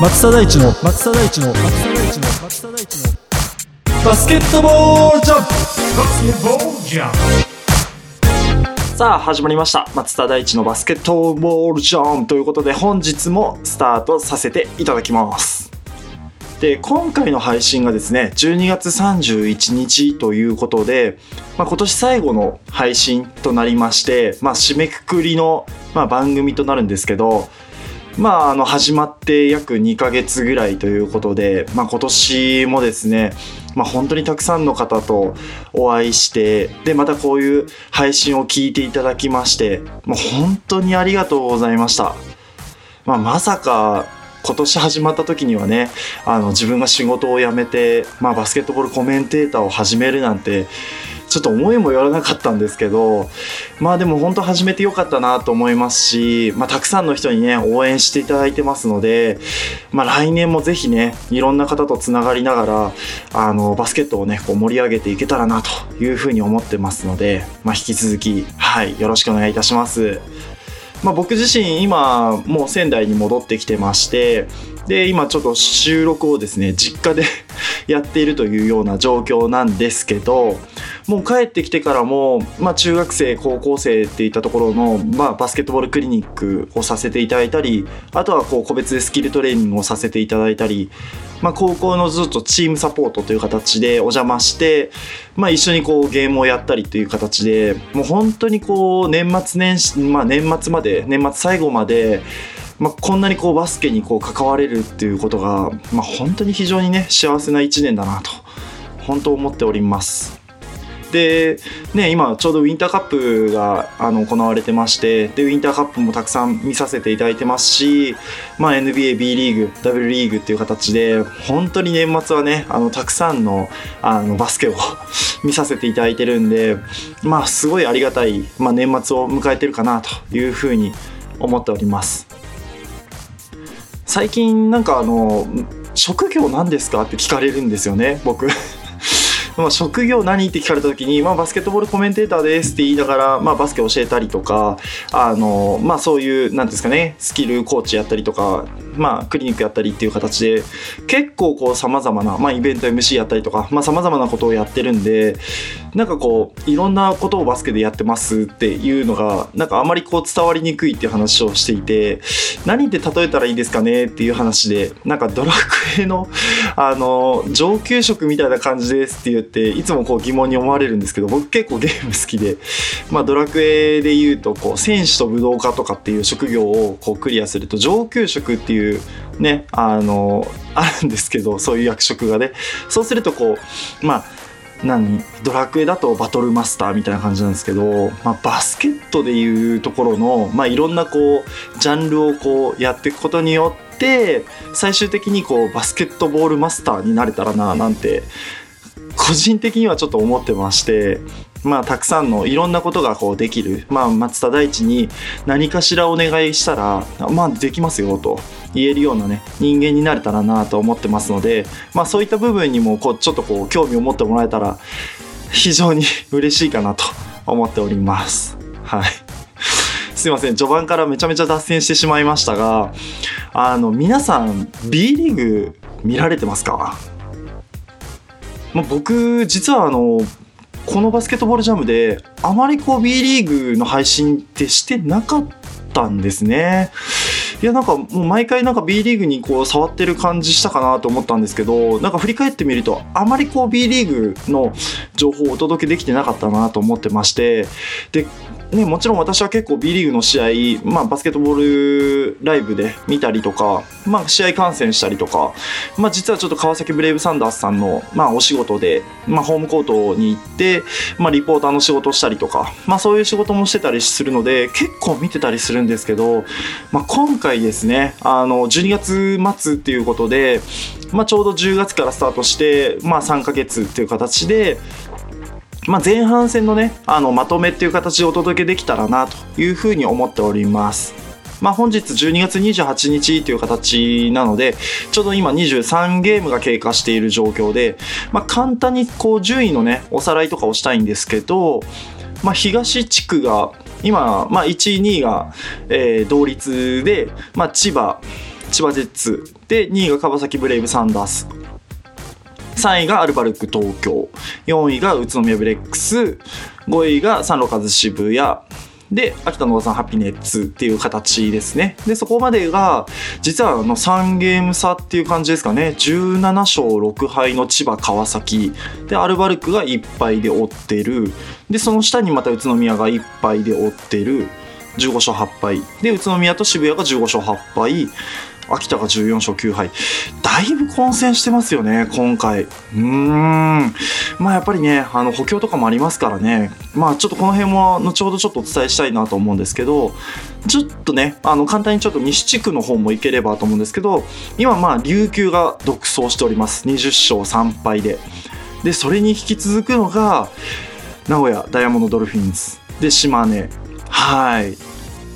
松田大地の松田大地の松田大地の松田大地のバスケットボールジャンプバスケットボールジャンプさあ始まりました。松田大地のバスケットボールジャンということで本日もスタートさせていただきます。で今回の配信がですね12月31日ということで、まあ、今年最後の配信となりまして、まあ、締めくくりの、まあ、番組となるんですけどまあ、あの始まって約2ヶ月ぐらいということで、まあ、今年もですね、まあ、本当にたくさんの方とお会いしてでまたこういう配信を聞いていただきましてもう本当にありがとうございました、まあ、まさか今年始まった時にはねあの自分が仕事を辞めて、まあ、バスケットボールコメンテーターを始めるなんてちょっと思いもよらなかったんですけどまあでも本当始めてよかったなと思いますし、まあ、たくさんの人にね応援していただいてますので、まあ、来年もぜひねいろんな方とつながりながらあのバスケットをねこう盛り上げていけたらなというふうに思ってますので、まあ、引き続き、はい、よろしくお願いいたします。まあ、僕自身今もう仙台に戻ってきてましてで今ちょっと収録をですね実家で やっているというような状況なんですけどもう帰ってきてからも、まあ、中学生高校生っていったところの、まあ、バスケットボールクリニックをさせていただいたりあとはこう個別でスキルトレーニングをさせていただいたり、まあ、高校のずっとチームサポートという形でお邪魔して、まあ、一緒にこうゲームをやったりという形でもう本当にこう年末年始、まあ、年末まで年末最後までまあ、こんなにこうバスケにこう関われるっていうことが、まあ、本当に非常にね幸せな1年だなと本当思っております。で、ね、今ちょうどウィンターカップがあの行われてましてでウィンターカップもたくさん見させていただいてますし、まあ、NBA、B リーグ W リーグっていう形で本当に年末はねあのたくさんのあのバスケを 見させていただいてるんでまあすごいありがたい、まあ、年末を迎えてるかなというふうに思っております。最近なんかあの職業なんですかって聞かれるんですよね僕。まあ職業何？って聞かれた時に、まあ、バスケットボールコメンテーターですって言いながら、まあ、バスケ教えたりとかあの、まあ、そういうなんですかねスキルコーチやったりとか、まあ、クリニックやったりっていう形で結構こうさまざまな、まあ、イベント MC やったりとかさまざ、まなことをやってるんでなんかこういろんなことをバスケでやってますっていうのがなんかあまりこう伝わりにくいっていう話をしていて何で例えたらいいですかねっていう話でなんかドラクエのあの上級職みたいな感じですって言ていつもこう疑問に思われるんですけど僕結構ゲーム好きで、まあ、ドラクエで言うとこう選手と武道家とかっていう職業をこうクリアすると上級職っていうねあの あるんですけどそういう役職がね。そうするとこうまあ何ドラクエだとバトルマスターみたいな感じなんですけど、まあ、バスケットでいうところの、まあ、いろんなこうジャンルをこうやっていくことによって最終的にこうバスケットボールマスターになれたらななんて個人的にはちょっと思ってまして。まあ、たくさんのいろんなことがこうできる、まあ、松田大地に何かしらお願いしたら、まあ、できますよと言えるようなね人間になれたらなと思ってますので、まあ、そういった部分にもこうちょっとこう興味を持ってもらえたら非常に 嬉しいかなと思っております。はい すいません序盤からめちゃめちゃ脱線してしまいましたがあの皆さん B リーグ見られてますか、まあ、僕実はあのこのバスケットボールジャムであまりこう B リーグの配信ってしてなかったんですね。いやなんかもう毎回なんか B リーグにこう触ってる感じしたかなと思ったんですけどなんか振り返ってみるとあまりこう B リーグの情報をお届けできてなかったなと思ってましてでね、もちろん私は結構 B リーグの試合、まあ、バスケットボールライブで見たりとか、まあ、試合観戦したりとか、まあ、実はちょっと川崎ブレイブサンダースさんの、まあ、お仕事で、まあ、ホームコートに行って、まあ、リポーターの仕事をしたりとか、まあ、そういう仕事もしてたりするので結構見てたりするんですけど、まあ、今回ですねあの12月末っていうことで、まあ、ちょうど10月からスタートして、まあ、3ヶ月っていう形でまあ、前半戦のねあのまとめっていう形でお届けできたらなというふうに思っております。まあ、本日12月28日という形なので、ちょうど今23ゲームが経過している状況で、まあ、簡単にこう順位のね、おさらいとかをしたいんですけど、まあ、東地区が今、まあ、1位、2位が、えー同率で、まあ、千葉、千葉ジェッツで2位が川崎ブレイブサンダース。3位がアルバルク東京。4位が宇都宮ブレックス。5位がサンロカズ渋谷。で秋田のおさんハピネッツっていう形ですね。でそこまでが実はあの3ゲーム差っていう感じですかね。17勝6敗の千葉川崎。でアルバルクが1敗で追ってる。でその下にまた宇都宮が1敗で追ってる。15勝8敗。で宇都宮と渋谷が15勝8敗。秋田が14勝9敗。だいぶ混戦してますよね今回。うーん。まあやっぱりねあの補強とかもありますからね。まあちょっとこの辺も後ほどちょっとお伝えしたいなと思うんですけどちょっとねあの簡単にちょっと西地区の方もいければと思うんですけど今まあ琉球が独走しております。20勝3敗で。でそれに引き続くのが名古屋ダイヤモンドドルフィンズ。で島根。はい。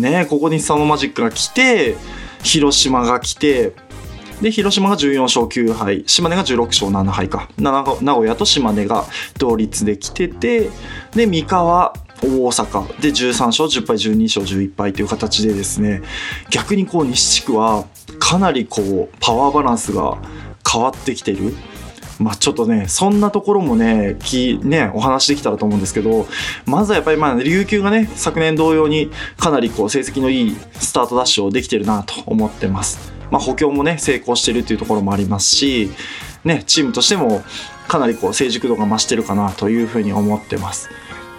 ねここにサノマジックが来て広島が来てで広島が14勝9敗島根が16勝7敗か。名古屋と島根が同率で来ててで三河大阪。で13勝10敗12勝11敗という形でですね逆にこう西地区はかなりこうパワーバランスが変わってきてる。まあちょっとね、そんなところもね、きね、お話できたらと思うんですけど、まずはやっぱりまあ、琉球がね、昨年同様にかなりこう、成績のいいスタートダッシュをできてるなと思ってます。まあ補強もね、成功してるっていうところもありますし、ね、チームとしてもかなりこう、成熟度が増してるかなというふうに思ってます。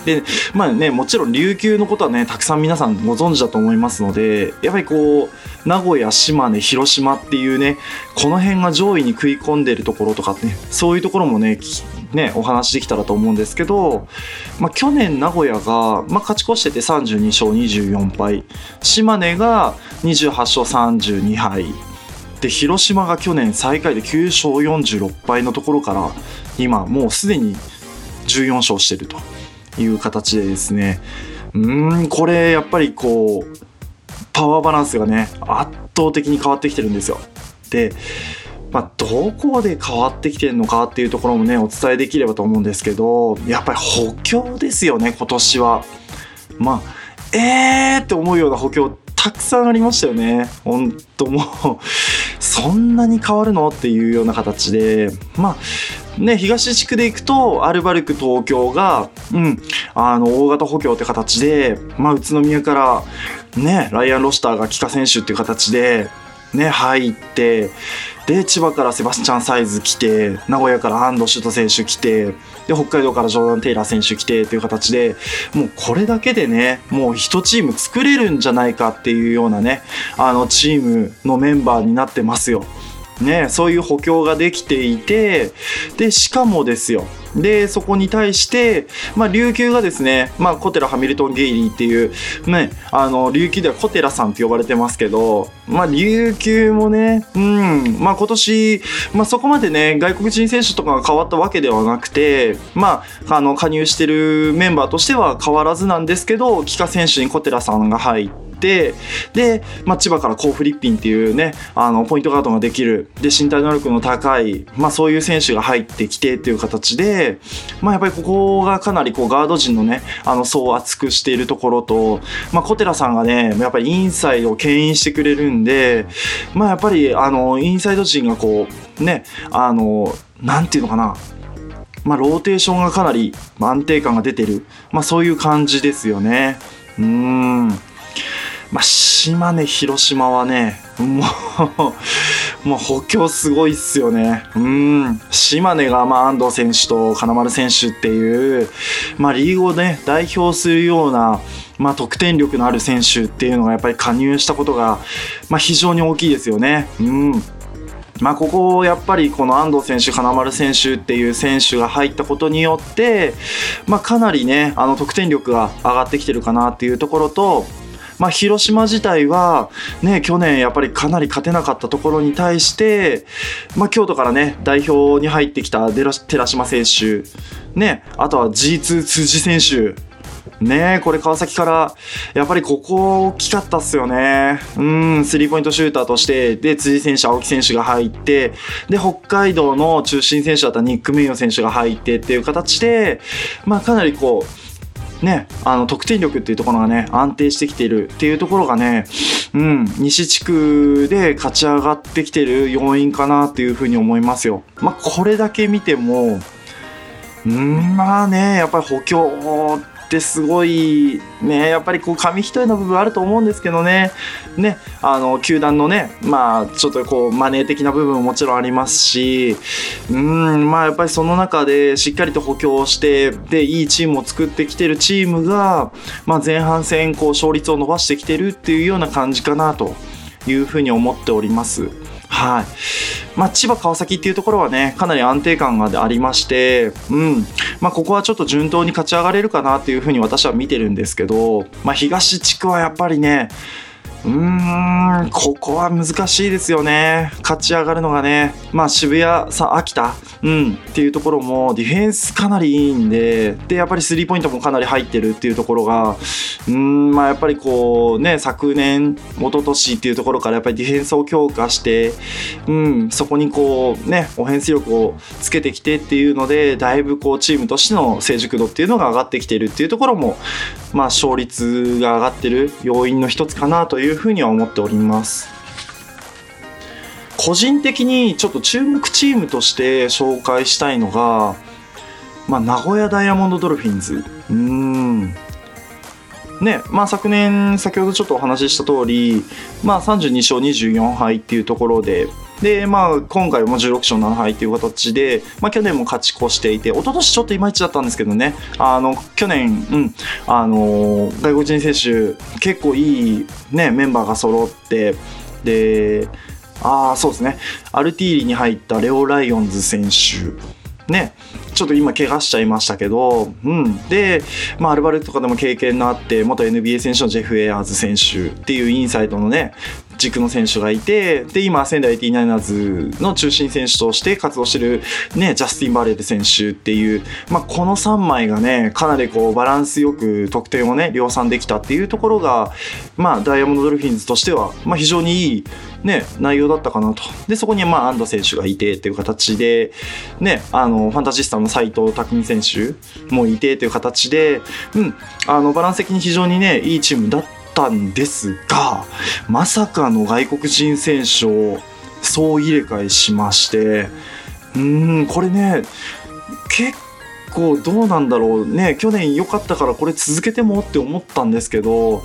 で、まあね、もちろん琉球のことはね、たくさん皆さんご存知だと思いますので、やっぱりこう、名古屋、島根、広島っていうね、この辺が上位に食い込んでるところとかね、そういうところもね、ね、お話できたらと思うんですけど、まあ去年名古屋が、まあ勝ち越してて32勝24敗、島根が28勝32敗、で、広島が去年最下位で9勝46敗のところから、今もうすでに14勝してると。いう形でですね。うーんこれやっぱりこうパワーバランスがね圧倒的に変わってきてるんですよ。でまあ、どこで変わってきてるのかっていうところもねお伝えできればと思うんですけどやっぱり補強ですよね今年は。まあえーって思うような補強たくさんありましたよね。本当もうそんなに変わるの？っていうような形で。まあね、東地区で行くと、アルバルク東京が、うん、あの、大型補強って形で、まあ、宇都宮から、ね、ライアン・ロシターが帰化選手っていう形で、ね、入って、で、千葉からセバスチャン・サイズ来て、名古屋から安藤シュート選手来て、で、北海道からジョーダン・テイラー選手来てっていう形で、もうこれだけでね、もう一チーム作れるんじゃないかっていうようなね、あの、チームのメンバーになってますよ。ね、そういう補強ができていて、で、しかもですよ。で、そこに対して、まあ、琉球がですね、まあ、コテラ・ハミルトン・ゲイリーっていう、ね、あの、琉球ではコテラさんって呼ばれてますけど、まあ、琉球もね、うん、まあ、今年、まあ、そこまでね、外国人選手とかが変わったわけではなくて、まあ、あの、加入してるメンバーとしては変わらずなんですけど、帰化選手にコテラさんが入って、で、まあ、千葉からコー・フリッピンっていうね、あの、ポイントガードができる、で、身体能力の高い、まあ、そういう選手が入ってきてっていう形で、まあ、やっぱりここがかなりこう、ガード陣のね、あの、層を厚くしているところと、まあ、小寺さんがね、やっぱりインサイドを牽引してくれるんで、まあ、やっぱり、あの、インサイド陣がこう、ね、あの、なんていうのかな、まあ、ローテーションがかなり安定感が出てる、まあ、そういう感じですよね。うーん。まあ、島根、広島はね、もう、もう補強すごいっすよね。うん。島根が、まあ、安藤選手と金丸選手っていう、まあ、リーグをね、代表するような、まあ、得点力のある選手っていうのがやっぱり加入したことが、まあ、非常に大きいですよね。うん。まあ、ここやっぱりこの安藤選手、金丸選手っていう選手が入ったことによって、まあ、かなりね、あの得点力が上がってきてるかなっていうところと、まあ、広島自体は、ね、去年やっぱりかなり勝てなかったところに対して、まあ、京都からね、代表に入ってきた寺島選手、ね、あとは G2 辻選手、ね、これ川崎から、やっぱりここ大きかったっすよね。うん、スリーポイントシューターとして、で、辻選手、青木選手が入って、で、北海道の中心選手だったニック・メイヨ選手が入ってっていう形で、まあかなりこう、ね、あの得点力っていうところがね安定してきているっていうところがね、うん、西地区で勝ち上がってきてる要因かなっていうふうに思いますよ。まあ、これだけ見てもうんまあねやっぱり補強ってすごいねやっぱりこう紙一重の部分あると思うんですけどねねあの球団のねまあちょっとこうマネー的な部分ももちろんありますしうんまあやっぱりその中でしっかりと補強してでいいチームを作ってきてるチームが、まあ、前半戦こう勝率を伸ばしてきてるっていうような感じかなというふうに思っております。はい。まあ、千葉川崎っていうところはね、かなり安定感がありまして、うん。まあ、ここはちょっと順当に勝ち上がれるかなっていうふうに私は見てるんですけど、まあ、東地区はやっぱりね、うん、ここは難しいですよね。勝ち上がるのがね。まあ渋谷、さ、秋田、うん、っていうところもディフェンスかなりいいんで、で、やっぱりスリーポイントもかなり入ってるっていうところが、うん、まあやっぱりこうね、昨年、一昨年っていうところからやっぱりディフェンスを強化して、うん、そこにこうね、オフェンス力をつけてきてっていうので、だいぶこうチームとしての成熟度っていうのが上がってきてるっていうところも、まあ勝率が上がってる要因の一つかなというふうには思っております。個人的にちょっと注目チームとして紹介したいのが、まあ、名古屋ダイヤモンドドルフィンズ。うーん。ね、まあ昨年、先ほどちょっとお話しした通り、まあ32勝24敗っていうところで、で、まあ今回も16勝7敗という形で、まあ去年も勝ち越していて、一昨年ちょっといまいちだったんですけどね、あの、去年、うん、あの、外国人選手、結構いいね、メンバーが揃って、で、ああ、そうですね。アルティーリに入ったレオ・ライオンズ選手。ね。ちょっと今怪我しちゃいましたけど、うん。で、まあ、アルバルクとかでも経験のあって、元 NBA 選手のジェフ・エアーズ選手っていうインサイドのね、軸の選手がいて、で、今、仙台 89ers の中心選手として活動してる、ね、ジャスティン・バレル選手っていう、まあ、この3枚がね、かなりこう、バランスよく得点をね、量産できたっていうところが、まあ、ダイヤモンドドルフィンズとしては、まあ、非常にいい、ね、内容だったかなと。で、そこに、まあ、安藤選手がいてっていう形で、ね、あの、ファンタジスタの斎藤匠選手もいてっていう形で、うん、あの、バランス的に非常にね、いいチームだったんですが、まさかの外国人選手を総入れ替えしまして、うん、これね、結構どうなんだろうね、去年良かったからこれ続けてもって思ったんですけど、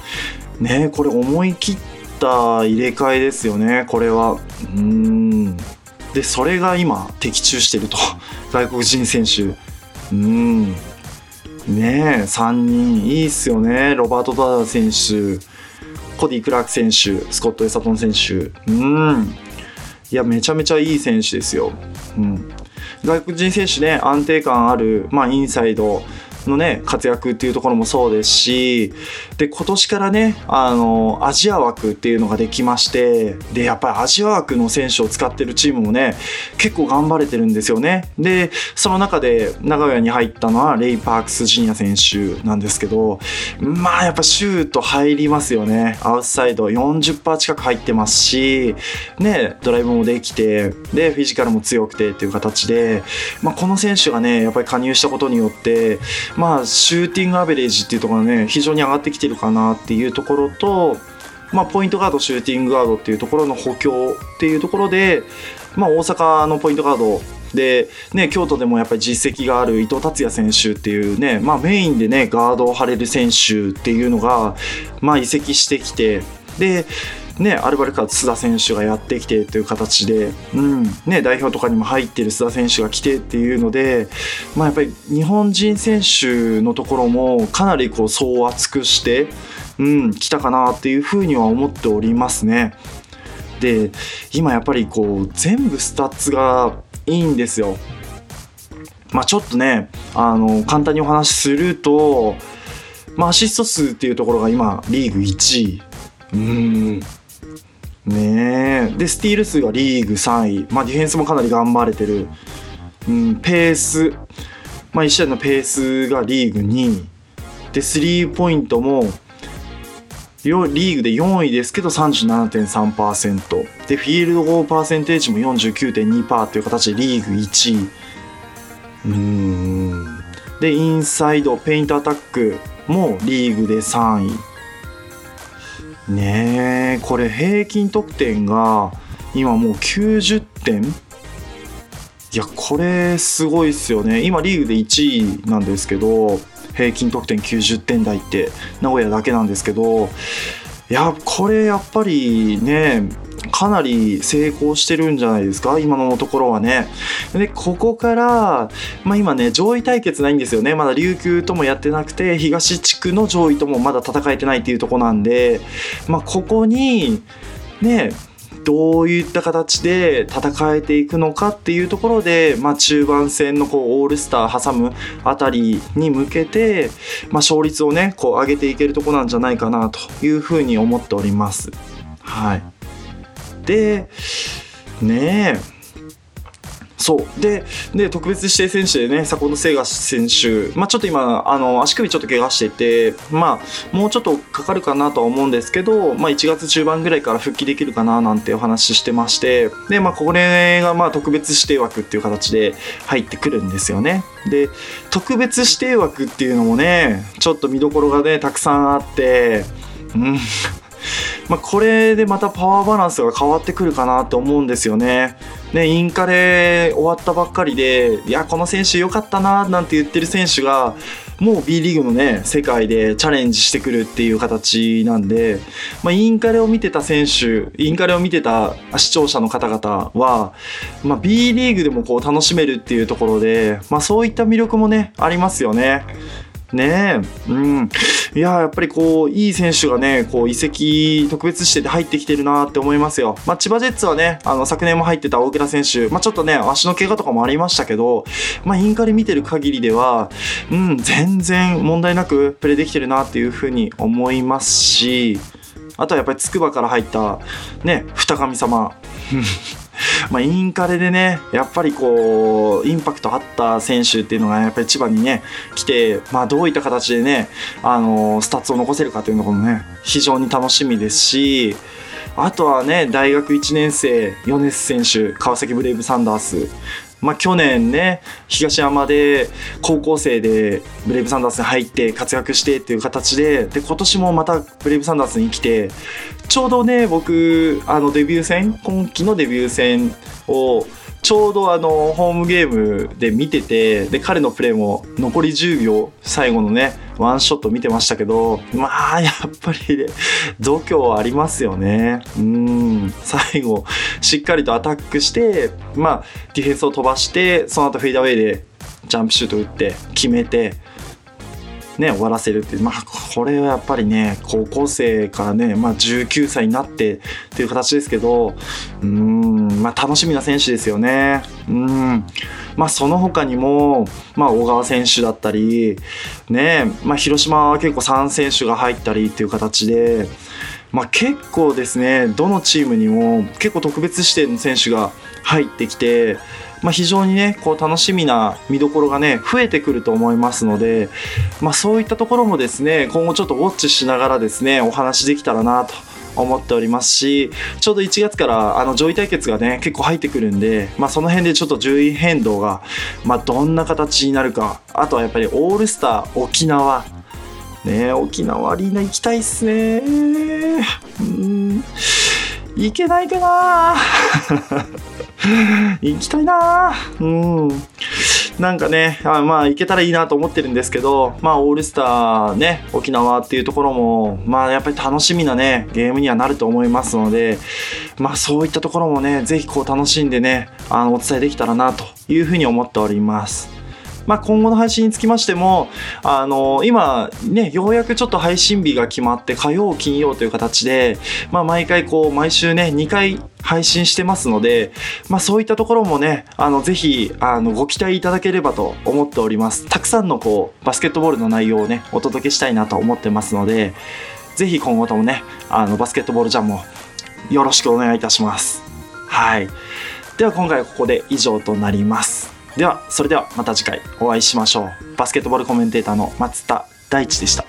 ね、これ思い切った入れ替えですよね、これは。うん。で、それが今、的中してると。外国人選手。うん。ねえ、3人、いいっすよね。ロバート・ダダ選手、コディ・クラーク選手、スコット・エサトン選手。うん。いや、めちゃめちゃいい選手ですよ。うん。外国人選手ね、安定感ある、まあ、インサイドのね、活躍っていうところもそうですし、で、今年からね、あの、アジア枠っていうのができまして、で、やっぱりアジア枠の選手を使ってるチームもね、結構頑張れてるんですよね。で、その中で名古屋に入ったのはレイ・パークス・ジュニア選手なんですけど、まあやっぱシュート入りますよね。アウトサイド40%近く入ってますし、ね、ドライブもできて、で、フィジカルも強くてっていう形で、まあこの選手がね、やっぱり加入したことによって、まあシューティングアベレージっていうところがね、非常に上がってきてるかなっていうところと、まあ、ポイントガード、シューティングガードっていうところの補強っていうところで、まあ、大阪のポイントガードで、ね、京都でもやっぱり実績がある伊藤達也選手っていうね、まあ、メインでね、ガードを張れる選手っていうのが、まあ、移籍してきて、で、ね、アルバルカ須田選手がやってきてという形で、うんね、代表とかにも入っている須田選手が来てっていうので、まあ、やっぱり日本人選手のところもかなりこう総厚くして、うん、来たかなっていうふうには思っておりますね。で今やっぱりこう全部スタッツがいいんですよ。まあちょっとねあの簡単にお話しすると、まあ、アシスト数っていうところが今リーグ1位。うんねえ。でスティール数がリーグ3位、まあ、ディフェンスもかなり頑張れてる、うん、ペース、まあ、1試合のペースがリーグ2位。でスリーポイントもリーグで4位ですけど37.3%でフィールドゴーパーセンテージも49.2%という形でリーグ1位。うーん。でインサイドペイントアタックもリーグで3位。ねえ。これ平均得点が今もう90点。いやこれすごいっすよね。今リーグで1位なんですけど平均得点90点台って名古屋だけなんですけど。いやこれやっぱりねかなり成功してるんじゃないですか？今のところはね。でここから、まあ、今ね上位対決ないんですよねまだ琉球ともやってなくて東地区の上位ともまだ戦えてないっていうとこなんで、まあ、ここにねどういった形で戦えていくのかっていうところで、まあ、中盤戦のこうオールスター挟むあたりに向けて、まあ、勝率をねこう上げていけるとこなんじゃないかなというふうに思っております。はい、でねえ。そう。でで特別指定選手でね坂本聖賀選手、まあ、ちょっと今あの足首ちょっと怪我してて、まあ、もうちょっとかかるかなとは思うんですけど、まあ、1月中盤ぐらいから復帰できるかななんてお話ししてましてで、まあ、これがまあ特別指定枠っていう形で入ってくるんですよね。で特別指定枠っていうのもねちょっと見どころがねたくさんあってうん。まあ、これでまたパワーバランスが変わってくるかなって思うんですよね。ね、インカレ終わったばっかりで、いや、この選手良かったな、なんて言ってる選手が、もう B リーグのね、世界でチャレンジしてくるっていう形なんで、まあ、インカレを見てた選手、インカレを見てた視聴者の方々は、まあ、B リーグでもこう楽しめるっていうところで、まあ、そういった魅力もね、ありますよね。ねえ、うん。いややっぱりこう、いい選手がね、こう、移籍特別指定で入ってきてるなって思いますよ。まあ、千葉ジェッツはね、あの、昨年も入ってた大倉選手、まあ、ちょっとね、足の怪我とかもありましたけど、まあ、インカレ見てる限りでは、うん、全然問題なくプレーできてるなっていうふうに思いますし、あとはやっぱり筑波から入った、ね、二上様。まあ、インカレでね、やっぱりこう、インパクトあった選手っていうのが、やっぱり千葉にね、来て、まあ、どういった形でね、あの、スタッツを残せるかっていうのもね、非常に楽しみですし、あとはね、大学1年生、米須選手、川崎ブレイブサンダース。まあ、去年ね、東山で高校生でブレイブサンダースに入って活躍してっていう形で、で、今年もまたブレイブサンダースに来て、ちょうどね、僕、あの、デビュー戦、今季のデビュー戦を、ちょうどあの、ホームゲームで見てて、で、彼のプレーも残り10秒、最後のね、ワンショット見てましたけど、まあ、やっぱりね、度胸ありますよね。うん、最後、しっかりとアタックして、まあ、ディフェンスを飛ばして、その後フェイダーウェイでジャンプシュート打って、決めて、ね、終わらせるっていう、まあ、これはやっぱりね、高校生からね、まあ、19歳になってっていう形ですけど、うーん、まあ、楽しみな選手ですよね。うん。まあ、その他にも、まあ、小川選手だったり、ね、まあ、広島は結構3選手が入ったりっていう形で、まあ、結構ですね、どのチームにも結構特別指定の選手が入ってきて、まあ、非常にね、こう楽しみな見どころがね、増えてくると思いますので、まあ、そういったところもですね、今後ちょっとウォッチしながらですね、お話できたらなと思っておりますし、ちょうど1月からあの上位対決がね、結構入ってくるんで、まあ、その辺でちょっと順位変動が、まあ、どんな形になるか、あとはやっぱりオールスター沖縄、ね沖縄アリーナ行きたいっすね。うん。行けないかな。行きたいな。うん。なんかねあまあ行けたらいいなと思ってるんですけどまあオールスターね沖縄っていうところもまあやっぱり楽しみなねゲームにはなると思いますのでまあそういったところもねぜひこう楽しんでねあのお伝えできたらなというふうに思っております。まあ、今後の配信につきましても、あの今ね、ようやくちょっと配信日が決まって、火曜、金曜という形で、まあ、毎回こう、毎週ね、2回配信してますので、まあ、そういったところもね、あの、ぜひ、あの、ご期待いただければと思っております。たくさんのこう、バスケットボールの内容をね、お届けしたいなと思ってますので、ぜひ今後ともね、あの、バスケットボールジャンもよろしくお願いいたします。はい。では今回はここで以上となります。では、それではまた次回お会いしましょう。バスケットボールコメンテーターの松田大地でした